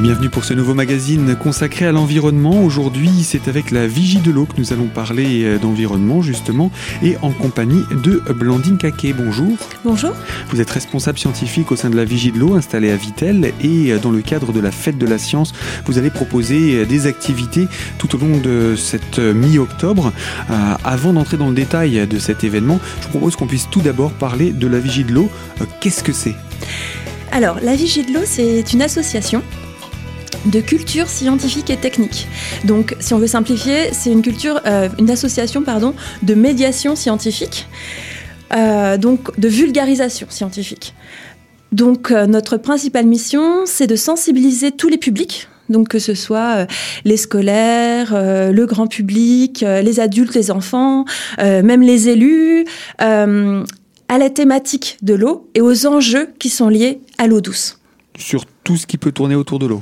bienvenue pour ce nouveau magazine consacré à l'environnement. Aujourd'hui, c'est avec la Vigie de l'eau que nous allons parler euh, d'environnement justement et en compagnie de Blandine Caquet. Bonjour. Bonjour. Vous êtes responsable scientifique au sein de la Vigie de l'eau installée à Vitel et euh, dans le cadre de la fête de la science, vous allez proposer euh, des activités tout au long de cette mi-octobre. avant d'entrer dans le détail de cet événement, je vous propose qu'on puisse tout d'abord parler de la Vigie de l'eau. Qu'est-ce que c'est? Alors, la Vigie de l'eau, c'est une association de culture scientifique et technique. Donc, si on veut simplifier, c'est une culture, euh, une association, pardon, de médiation scientifique, euh, donc de vulgarisation scientifique. Donc, euh, notre principale mission, c'est de sensibiliser tous les publics. Donc que ce soit les scolaires, le grand public, les adultes, les enfants, même les élus, à la thématique de l'eau et aux enjeux qui sont liés à l'eau douce. Sur tout ce qui peut tourner autour de l'eau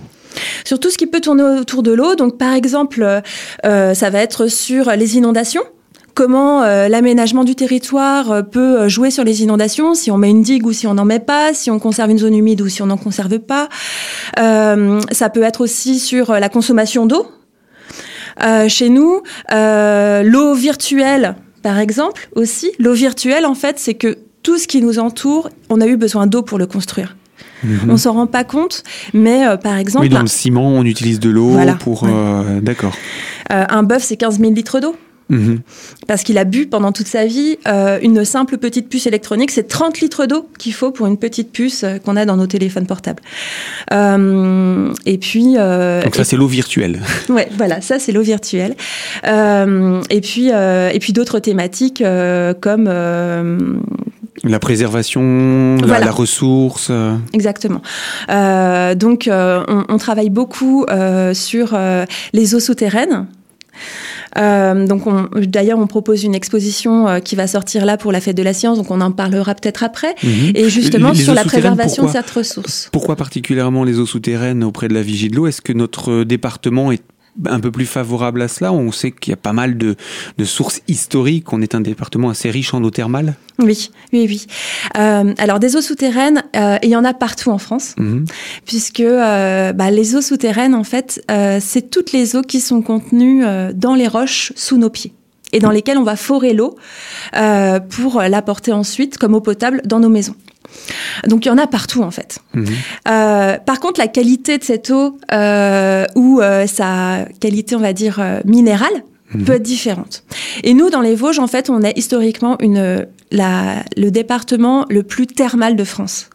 sur tout ce qui peut tourner autour de l'eau. Donc, par exemple, euh, ça va être sur les inondations comment euh, l'aménagement du territoire euh, peut jouer sur les inondations, si on met une digue ou si on n'en met pas, si on conserve une zone humide ou si on n'en conserve pas. ça peut être aussi sur la consommation d'eau. chez nous, l'eau virtuelle, par exemple, aussi. L'eau virtuelle, en fait, c'est que tout ce qui nous entoure, on a eu besoin d'eau pour le construire. On s'en rend pas compte, mais euh, par exemple. Oui, dans le ciment, on utilise de l'eau pour. Euh, d'accord. Euh, un bœuf, c'est 15 000 litres d'eau. Mhm. Parce qu'il a bu pendant toute sa vie une simple petite puce électronique, c'est 30 litres d'eau qu'il faut pour une petite puce qu'on a dans nos téléphones portables. et puis. Donc ça, c'est l'eau virtuelle. ouais, voilà, ça c'est l'eau virtuelle. et puis, et puis d'autres thématiques comme la préservation, la, ressource. Euh. Exactement. Euh, donc, euh, on, travaille beaucoup sur les eaux souterraines. donc, d'ailleurs, on propose une exposition qui va sortir là pour la fête de la science, donc on en parlera peut-être après. Mhm. Et justement sur la préservation de cette ressource. Pourquoi particulièrement les eaux souterraines auprès de la vigie de l'eau? Est-ce que notre département est un peu plus favorable à cela On sait qu'il y a pas mal de, sources historiques. On est un département assez riche en eau thermale. Oui, oui, oui. Euh, alors des eaux souterraines, euh, il y en a partout en France, mhm. puisque euh, bah, les eaux souterraines, en fait, c'est toutes les eaux qui sont contenues dans les roches sous nos pieds et dans lesquelles on va forer l'eau pour l'apporter ensuite comme eau potable dans nos maisons. Donc il y en a partout en fait. Mhm. Euh, par contre, la qualité de cette eau euh, ou euh, sa qualité, on va dire minérale, mhm. peut être différente. Et nous, dans les Vosges, en fait, on est historiquement une, le département le plus thermal de France.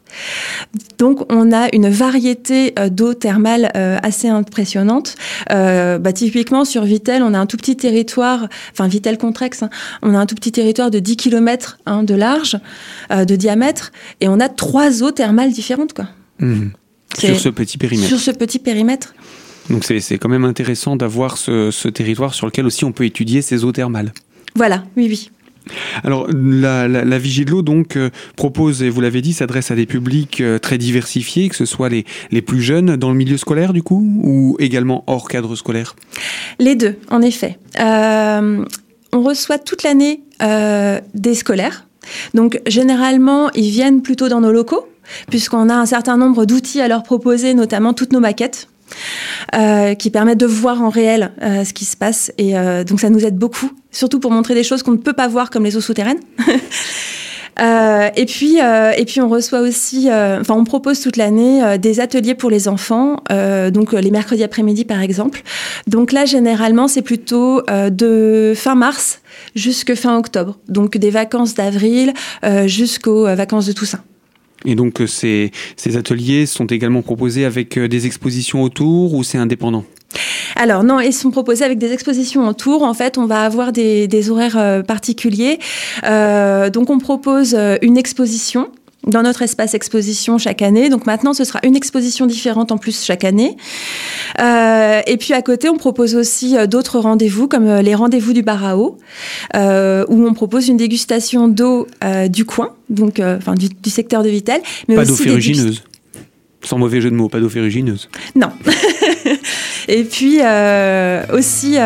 Donc on a une variété euh, d'eau thermale euh, assez impressionnante. Euh, bah, typiquement sur Vitel, on a un tout petit territoire, enfin Vitel Contrex, hein, on a un tout petit territoire de 10 km hein, de large, de diamètre, et on a trois eaux thermales différentes. Quoi. Mmh. Sur ce petit périmètre. Sur ce petit périmètre. Donc c'est quand même intéressant d'avoir ce, ce territoire sur lequel aussi on peut étudier ces eaux thermales. Voilà, oui, oui. Alors, la, la, de l'eau, donc, euh, propose, et vous l'avez dit, s'adresse à des publics euh, très diversifiés, que ce soit les, les plus jeunes dans le milieu scolaire, du coup, ou également hors cadre scolaire? Les deux, en effet. Euh, on reçoit toute l'année des scolaires. Donc, généralement, ils viennent plutôt dans nos locaux, puisqu'on a un certain nombre d'outils à leur proposer, notamment toutes nos maquettes. Euh, qui permettent de voir en réel euh, ce qui se passe. Et euh, donc ça nous aide beaucoup, surtout pour montrer des choses qu'on ne peut pas voir comme les eaux souterraines. et puis, et puis on reçoit aussi, enfin on propose toute l'année des ateliers pour les enfants, donc les mercredis après-midi par exemple. Donc là généralement c'est plutôt de fin mars jusqu'à fin octobre, donc des vacances d'avril jusqu'aux vacances de Toussaint. Et donc euh, ces, ateliers sont également proposés avec euh, des expositions autour ou c'est indépendant? Alors non, ils sont proposés avec des expositions autour. En fait, on va avoir des, horaires euh, particuliers. Donc on propose une exposition dans notre espace exposition chaque année. Donc maintenant, ce sera une exposition différente en plus chaque année. Euh, et puis à côté, on propose aussi euh, d'autres rendez-vous, comme euh, les rendez-vous du bar à eau, euh, où on propose une dégustation d'eau euh, du coin, donc enfin du, du, secteur de Vitel. Mais Pas d'eau ferrugineuse. Sans mauvais jeu de mots, pas d'eau ferrugineuse. Non. et puis aussi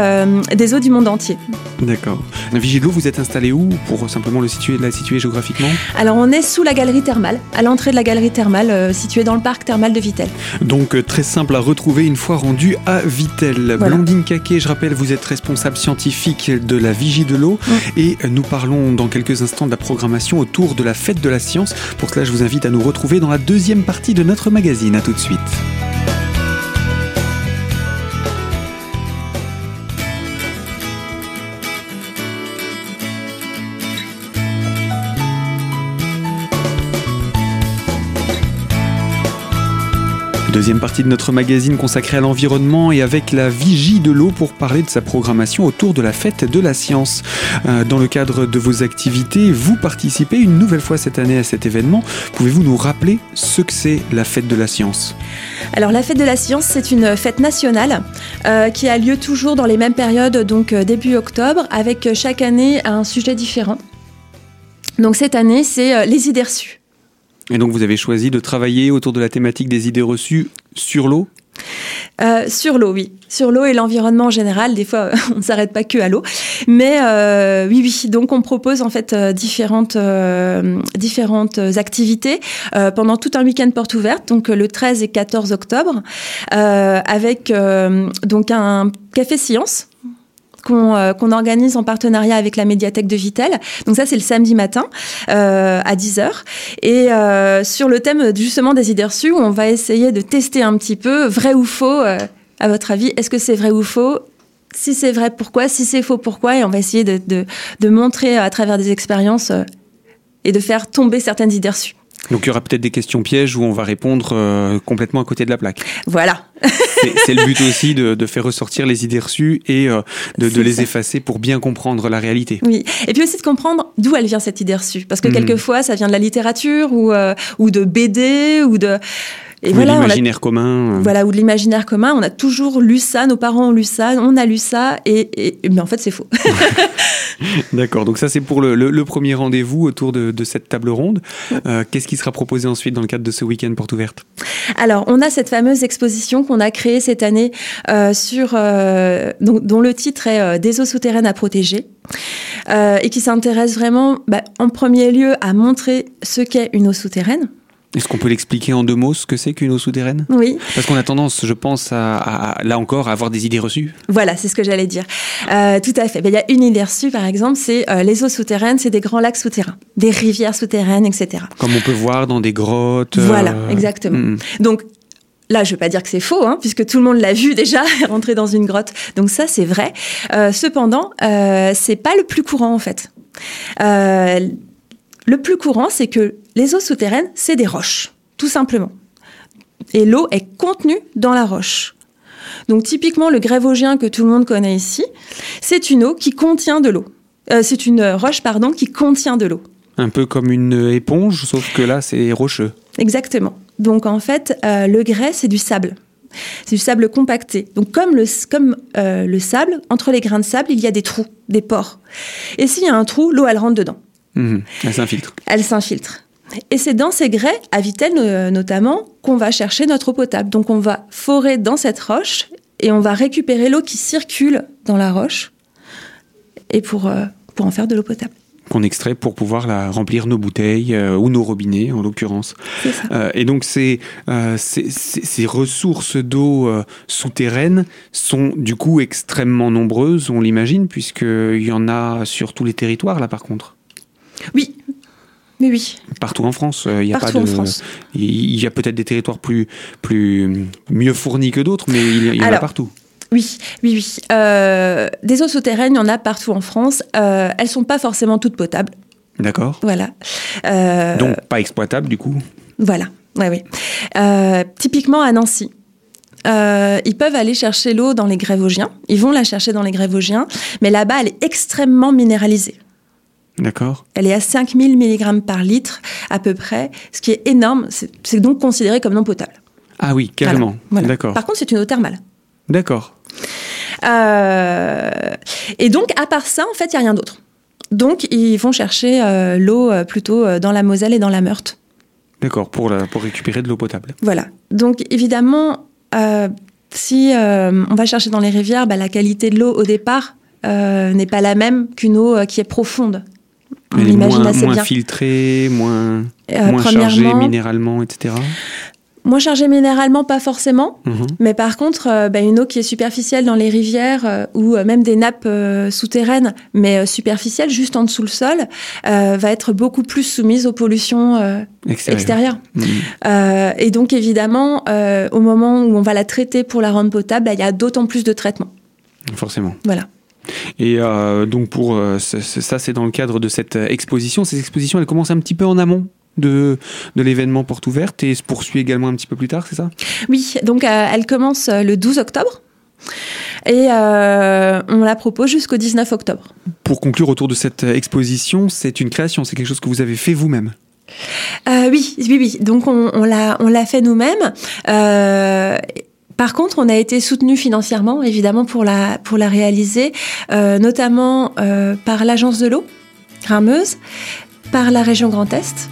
des eaux du monde entier. D'accord. Vigilo, vous êtes installé où pour simplement le situer, la situer géographiquement? Alors on est sous la galerie thermale, à l'entrée de la galerie thermale située dans le parc thermal de Vitel. Donc très simple à retrouver une fois rendu à Vitel. Blandine Caquet, je rappelle, vous êtes responsable scientifique de la Vigie de l'eau et nous parlons dans quelques instants de la programmation autour de la fête de la science. Pour cela, je vous invite à nous retrouver dans la deuxième partie de notre magazine. A tout de suite. Deuxième partie de notre magazine consacrée à l'environnement et avec la Vigie de l'eau pour parler de sa programmation autour de la fête de la science. Euh, dans le cadre de vos activités, vous participez une nouvelle fois cette année à cet événement. Pouvez-vous nous rappeler ce que c'est la fête de la science? Alors la fête de la science, c'est une fête nationale euh, qui a lieu toujours dans les mêmes périodes, donc euh, début octobre, avec chaque année un sujet différent. Donc cette année, c'est les idées reçues. Et donc vous avez choisi de travailler autour de la thématique des idées reçues sur l'eau? Euh, sur l'eau, oui. Sur l'eau et l'environnement en général. Des fois, on ne s'arrête pas que à l'eau. Mais euh, oui, oui. Donc, on propose en fait euh, différentes, différentes activités pendant tout un week-end porte ouverte, donc le 13 et 14 octobre, avec donc un café science euh, qu'on organise en partenariat avec la médiathèque de Vitel. Donc ça, c'est le samedi matin euh, à 10h. Et euh, sur le thème justement des idées reçues, on va essayer de tester un petit peu, vrai ou faux, à votre avis, est-ce que c'est vrai ou faux? Si c'est vrai, pourquoi? Si c'est faux, pourquoi? Et on va essayer de, de montrer à travers des expériences et de faire tomber certaines idées reçues. Donc il y aura peut-être des questions pièges où on va répondre euh, complètement à côté de la plaque. Voilà. c'est le but aussi de, faire ressortir les idées reçues et euh, de, les effacer pour bien comprendre la réalité. Oui, et puis aussi de comprendre d'où elle vient cette idée reçue. Parce que hmm. quelquefois, ça vient de la littérature ou, euh, ou de BD ou de... Et ou l'imaginaire commun. Voilà, ou de l'imaginaire commun. On a toujours lu ça, nos parents ont lu ça, on a lu ça, et, mais en fait, c'est faux. D'accord, donc ça, c'est pour le, premier rendez-vous autour de, cette table ronde. Euh, qu'est-ce qui sera proposé ensuite dans le cadre de ce week-end porte ouverte Alors, on a cette fameuse exposition qu'on a créée cette année, euh, sur, euh, dont, le titre est Des eaux souterraines à protéger. et qui s'intéresse vraiment, bah, en premier lieu, à montrer ce qu'est une eau souterraine. Est-ce qu'on peut l'expliquer en deux mots ce que c'est qu'une eau souterraine? Oui. Parce qu'on a tendance, je pense, à, là encore, à avoir des idées reçues. Voilà, c'est ce que j'allais dire. Euh, tout à fait. Ben, il y a une idée reçue, par exemple, c'est euh, les eaux souterraines, c'est des grands lacs souterrains, des rivières souterraines, etc. Comme on peut voir dans des grottes. Voilà, euh, exactement. Mm, mm. Donc, Là, je ne veux pas dire que c'est faux, hein, puisque tout le monde l'a vu déjà rentrer dans une grotte. Donc ça, c'est vrai. cependant, euh, c'est pas le plus courant en fait. Le plus courant, c'est que les eaux souterraines, c'est des roches, tout simplement. Et l'eau est contenue dans la roche. Donc typiquement, le grèvogien que tout le monde connaît ici, c'est une eau qui contient de l'eau. Euh, c'est une roche, pardon, qui contient de l'eau. Un peu comme une éponge, sauf que là, c'est rocheux. Exactement. Donc en fait, euh, le grès, c'est du sable. C'est du sable compacté. Donc comme, le, comme euh, le sable, entre les grains de sable, il y a des trous, des pores. Et s'il y a un trou, l'eau, elle rentre dedans. Mhm. Elle s'infiltre. Elle s'infiltre. Et c'est dans ces grès, à Vitel euh, notamment, qu'on va chercher notre eau potable. Donc on va forer dans cette roche et on va récupérer l'eau qui circule dans la roche et pour, euh, pour en faire de l'eau potable. Qu'on extrait pour pouvoir la remplir nos bouteilles euh, ou nos robinets en l'occurrence. et donc ces, ces, ces, ressources d'eau souterraines sont du coup extrêmement nombreuses, on l'imagine, puisqu'il y en a sur tous les territoires là par contre. Oui. Oui, oui. Partout en France, euh, il y a Partout pas de. Il y a peut-être des territoires plus, plus mieux fournis que d'autres, mais il y, en a partout. Oui, oui, oui. Euh, des eaux souterraines, il y en a partout en France. Euh, elles sont pas forcément toutes potables. D'accord. Voilà. Euh, Donc pas exploitables du coup. Voilà. Oui, oui. typiquement à Nancy. ils peuvent aller chercher l'eau dans les Grèvoghiens. Ils vont la chercher dans les Grèvoghiens, mais là-bas, elle est extrêmement minéralisée. D'accord. Elle est à 5000 mg par litre à peu près, ce qui est énorme. C'est donc considéré comme non potable. Ah oui, carrément. D'accord. Par contre, c'est une eau thermale. D'accord. Euh, et donc, à part ça, en fait, il n'y a rien d'autre. Donc, ils vont chercher euh, l'eau euh, plutôt dans la Moselle et dans la Meurthe. D'accord, pour, pour récupérer de l'eau potable. Voilà. Donc, évidemment, si on va chercher dans les rivières, bah, la qualité de l'eau au départ n'est pas la même qu'une eau qui est profonde. On Elle imagine moins, assez moins filtrée, moins, moins chargée minéralement, etc. Moins chargée minéralement, pas forcément. Mhm. Mais par contre, euh, bah, une eau qui est superficielle dans les rivières euh, ou euh, même des nappes souterraines, mais superficielles, juste en dessous le sol, va être beaucoup plus soumise aux pollutions extérieures. Mhm. et donc, évidemment, au moment où on va la traiter pour la rendre potable, bah, il y a d'autant plus de traitements. Forcément. Voilà. Et donc pour ça, c'est dans le cadre de cette exposition. Cette exposition, elle commence un petit peu en amont de, de l'événement Porte Ouverte et se poursuit également un petit peu plus tard, c'est ça? Oui, donc euh, elle commence euh, le 12 octobre. Et euh, on la propose jusqu'au 19 octobre. Pour conclure autour de cette exposition, c'est une création, c'est quelque chose que vous avez fait vous-même? Oui, oui, oui. Donc on, on l'a fait nous-mêmes. Par contre, on a été soutenu financièrement, évidemment, pour la, pour la réaliser, notamment par l'Agence de l'eau, Rameuse, par la région Grand Est,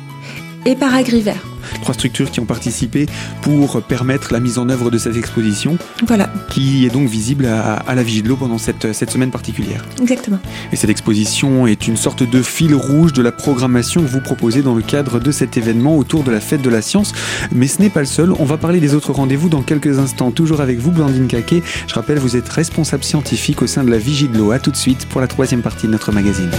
et par Agrivert. Trois structures qui ont participé pour permettre la mise en œuvre de cette exposition. Voilà. Qui est donc visible à, la Vigie de l'eau pendant cette, cette semaine particulière. Exactement. Et cette exposition est une sorte de fil rouge de la programmation que vous proposez dans le cadre de cet événement autour de la fête de la science. Mais ce n'est pas le seul. On va parler des autres rendez-vous dans quelques instants. Toujours avec vous, Blandine Caquet. Je rappelle, vous êtes responsable scientifique au sein de la Vigie de l'eau. A tout de suite pour la troisième partie de notre magazine.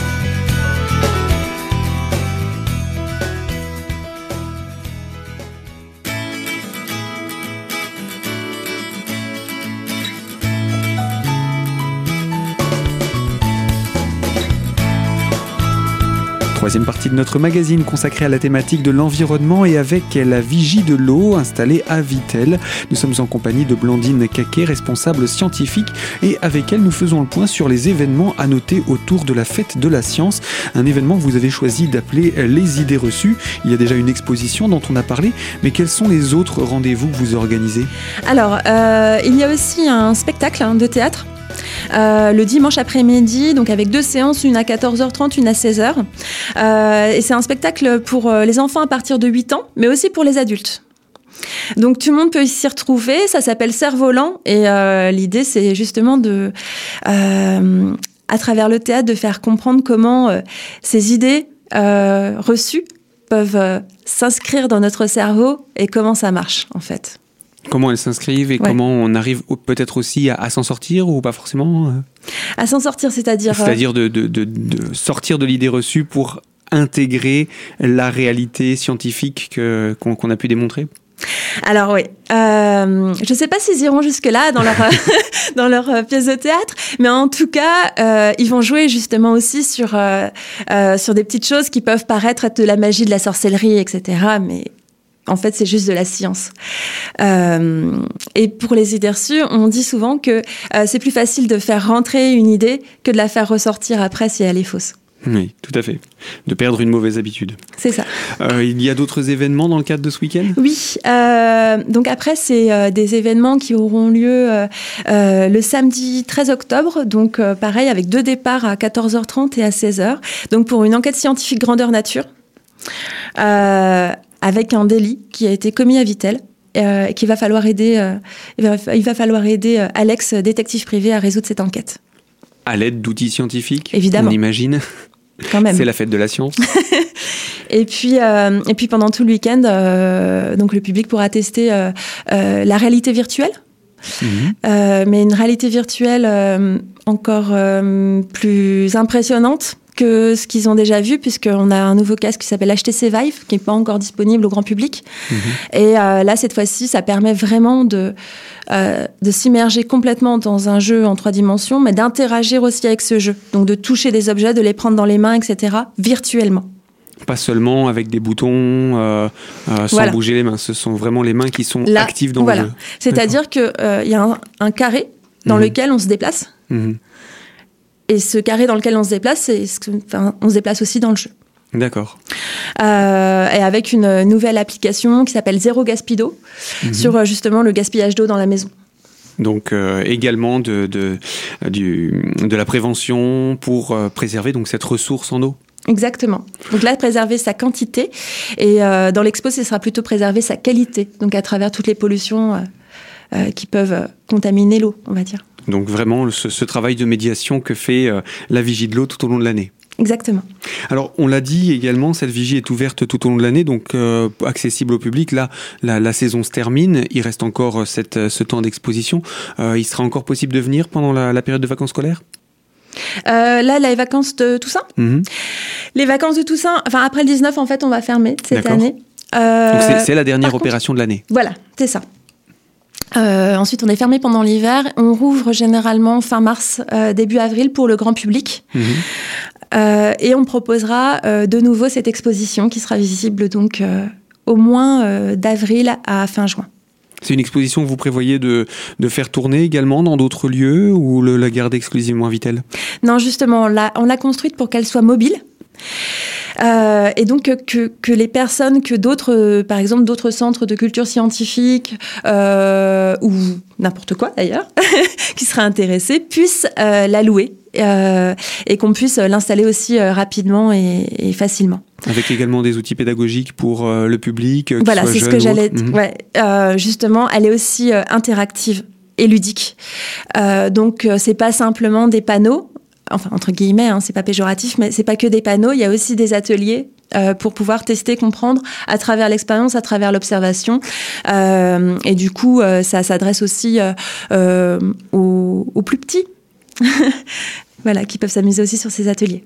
Troisième partie de notre magazine consacrée à la thématique de l'environnement et avec la vigie de l'eau installée à Vitel. Nous sommes en compagnie de Blandine Caquet, responsable scientifique, et avec elle nous faisons le point sur les événements à noter autour de la fête de la science. Un événement que vous avez choisi d'appeler les idées reçues. Il y a déjà une exposition dont on a parlé, mais quels sont les autres rendez-vous que vous organisez? Alors, euh, il y a aussi un spectacle hein, de théâtre euh, le dimanche après-midi, donc avec deux séances, une à 14h30, une à 16h. Euh, et c'est un spectacle pour euh, les enfants à partir de 8 ans, mais aussi pour les adultes. Donc tout le monde peut s'y retrouver, ça s'appelle Cerf-Volant et l'idée c'est justement de, à travers le théâtre, de faire comprendre comment ces idées reçues peuvent s'inscrire dans notre cerveau et comment ça marche en fait. Comment elles s'inscrivent et comment on arrive peut-être aussi à, s'en sortir ou pas forcément euh À s'en sortir, c'est-à-dire euh C'est-à-dire de, sortir de l'idée reçue pour intégrer la réalité scientifique qu'on a pu démontrer? Alors oui, euh, je ne sais pas s'ils iront jusque-là dans leur, dans leur pièce de théâtre, mais en tout cas, ils vont jouer justement aussi sur, sur des petites choses qui peuvent paraître être de la magie, de la sorcellerie, etc. Mais en fait, c'est juste de la science. Euh, et pour les idées reçues, on dit souvent que euh, c'est plus facile de faire rentrer une idée que de la faire ressortir après si elle est fausse. Oui, tout à fait. De perdre une mauvaise habitude. C'est ça. Euh, il y a d'autres événements dans le cadre de ce week-end? Oui. donc après, c'est des événements qui auront lieu le samedi 13 octobre. Donc pareil, avec deux départs à 14h30 et à 16h. Donc pour une enquête scientifique grandeur nature. Euh, avec un délit qui a été commis à Vitel. Euh, qu'il va falloir aider, euh, il, va, falloir aider euh, Alex, détective privé, à résoudre cette enquête. À l'aide d'outils scientifiques Évidemment. On imagine. Quand même. C'est la fête de la science. et puis, et puis pendant tout le week-end, donc le public pourra tester la réalité virtuelle. Mhm. mais une réalité virtuelle encore plus impressionnante que ce qu'ils ont déjà vu, puisqu'on a un nouveau casque qui s'appelle HTC Vive, qui n'est pas encore disponible au grand public. Mhm. Et euh, là, cette fois-ci, ça permet vraiment de, euh, de s'immerger complètement dans un jeu en trois dimensions, mais d'interagir aussi avec ce jeu. Donc de toucher des objets, de les prendre dans les mains, etc., virtuellement. Pas seulement avec des boutons euh, sans bouger les mains, ce sont vraiment les mains qui sont actives dans le jeu. C'est-à-dire qu'il il y a un, carré dans mhm. lequel on se déplace. Mhm. Et ce carré dans lequel on se déplace, enfin, on se déplace aussi dans le jeu. D'accord. Euh, et avec une nouvelle application qui s'appelle Zéro Gaspido mhm. sur euh, justement le gaspillage d'eau dans la maison. Donc euh, également de, de, du, de la prévention pour préserver donc cette ressource en eau. Exactement. Donc là, préserver sa quantité et dans l'expo, ce sera plutôt préserver sa qualité. Donc à travers toutes les pollutions qui peuvent contaminer l'eau, on va dire. Donc vraiment ce, travail de médiation que fait la vigie de l'eau tout au long de l'année. Exactement. Alors, on l'a dit également, cette vigie est ouverte tout au long de l'année, donc euh, accessible au public. Là, la, saison se termine, il reste encore euh, cette, euh, ce temps d'exposition. il sera encore possible de venir pendant la, période de vacances scolaires? Là, les vacances de Toussaint? Mhm. Les vacances de Toussaint, enfin après le 19, en fait, on va fermer cette année. Donc c'est la dernière opération de l'année. Voilà, c'est ça. Ensuite, on est fermé pendant l'hiver. On rouvre généralement fin mars, début avril pour le grand public. Mhm. Euh, et on proposera euh, de nouveau cette exposition qui sera visible donc euh, au moins d'avril à fin juin. C'est une exposition que vous prévoyez de, de faire tourner également dans d'autres lieux ou le, la garder exclusivement à Vitel? Non, justement, on l'a construite pour qu'elle soit mobile. Euh, et donc que, que, les personnes, que d'autres, par exemple d'autres centres de culture scientifique euh, ou n'importe quoi d'ailleurs, qui seraient intéressés, puissent euh, la louer euh, et qu'on puisse l'installer aussi euh, rapidement et, facilement. Avec également des outils pédagogiques pour le public. Voilà, c'est ce que j'allais. Ouais, justement, elle est aussi interactive et ludique. donc, c'est pas simplement des panneaux enfin entre guillemets, hein, c'est pas péjoratif, mais c'est pas que des panneaux, il y a aussi des ateliers euh, pour pouvoir tester, comprendre à travers l'expérience, à travers l'observation. Euh, et du coup, euh, ça s'adresse aussi aux, plus petits, voilà, qui peuvent s'amuser aussi sur ces ateliers.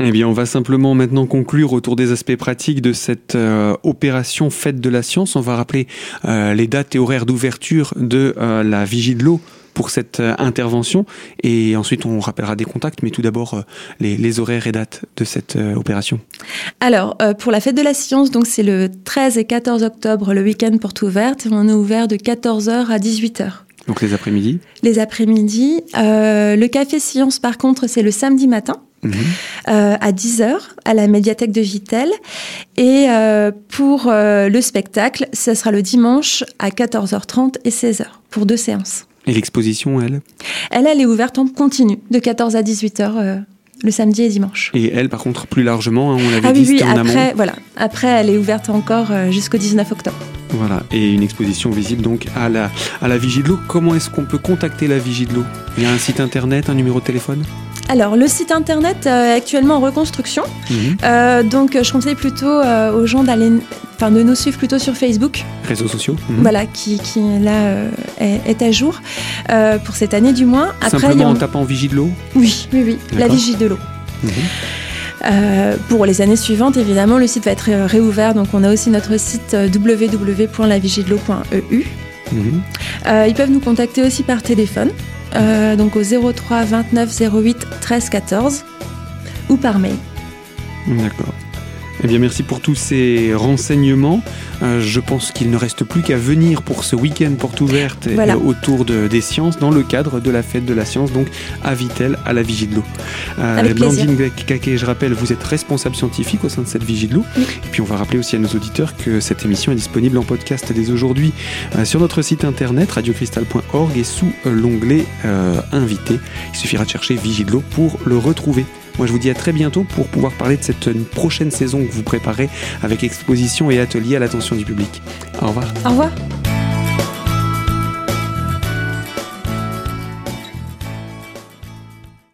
Eh bien, on va simplement maintenant conclure autour des aspects pratiques de cette opération Fête de la Science. On va rappeler les dates et horaires d'ouverture de la Vigie de l'eau pour cette euh, intervention. Et ensuite, on rappellera des contacts, mais tout d'abord, euh, les, horaires et dates de cette euh, opération. Alors, pour la fête de la science, donc c'est le 13 et 14 octobre, le week-end porte ouverte. On est ouvert de 14h à 18h. Donc les après-midi Les après-midi. le café science, par contre, c'est le samedi matin. Mhm. à 10h à la médiathèque de Vitel. Et pour le spectacle, ce sera le dimanche à 14h30 et 16h pour deux séances. Et l'exposition, elle Elle, elle est ouverte en continu, de 14 à 18 heures. Euh, le samedi et dimanche. Et elle, par contre, plus largement, hein, on l'avait ah, dit, oui, oui, après, Voilà. Après, elle est ouverte encore euh, jusqu'au 19 octobre. Voilà, et une exposition visible donc à la, à la Vigie de l'eau. Comment est-ce qu'on peut contacter la Vigie de l'eau? Il y a un site internet, un numéro de téléphone? Alors, le site internet euh, est actuellement en reconstruction. Mhm. Euh, donc, je conseille plutôt euh, aux gens d'aller, enfin, de nous suivre plutôt sur Facebook. Réseaux sociaux. Mhm. Voilà, qui, qui là est, à jour pour cette année du moins. Après, Simplement en tapant Vigie de l'eau. Oui, oui, oui, la Vigie de l'eau. Mhm. pour les années suivantes, évidemment, le site va être réouvert. Donc, on a aussi notre site www.lavigidel'eau.eu. ils peuvent nous contacter aussi par téléphone. Euh, donc au 03 29 08 13 14 ou par mail. D'accord. Eh bien, merci pour tous ces renseignements. Euh, je pense qu'il ne reste plus qu'à venir pour ce week-end porte ouverte autour de, des sciences dans le cadre de la fête de la science, donc à Vitel, à la Vigie de l'eau. Euh, Blandine Kaké, je rappelle, vous êtes responsable scientifique au sein de cette Vigie de l'eau. Et puis, on va rappeler aussi à nos auditeurs que cette émission est disponible en podcast dès aujourd'hui euh, sur notre site internet radiocristal.org et sous l'onglet Invité. Il suffira de chercher Vigie de l'eau pour le retrouver. Moi, je vous dis à très bientôt pour pouvoir parler de cette prochaine saison que vous préparez avec exposition et ateliers à l'attention du public. Au revoir. Au revoir.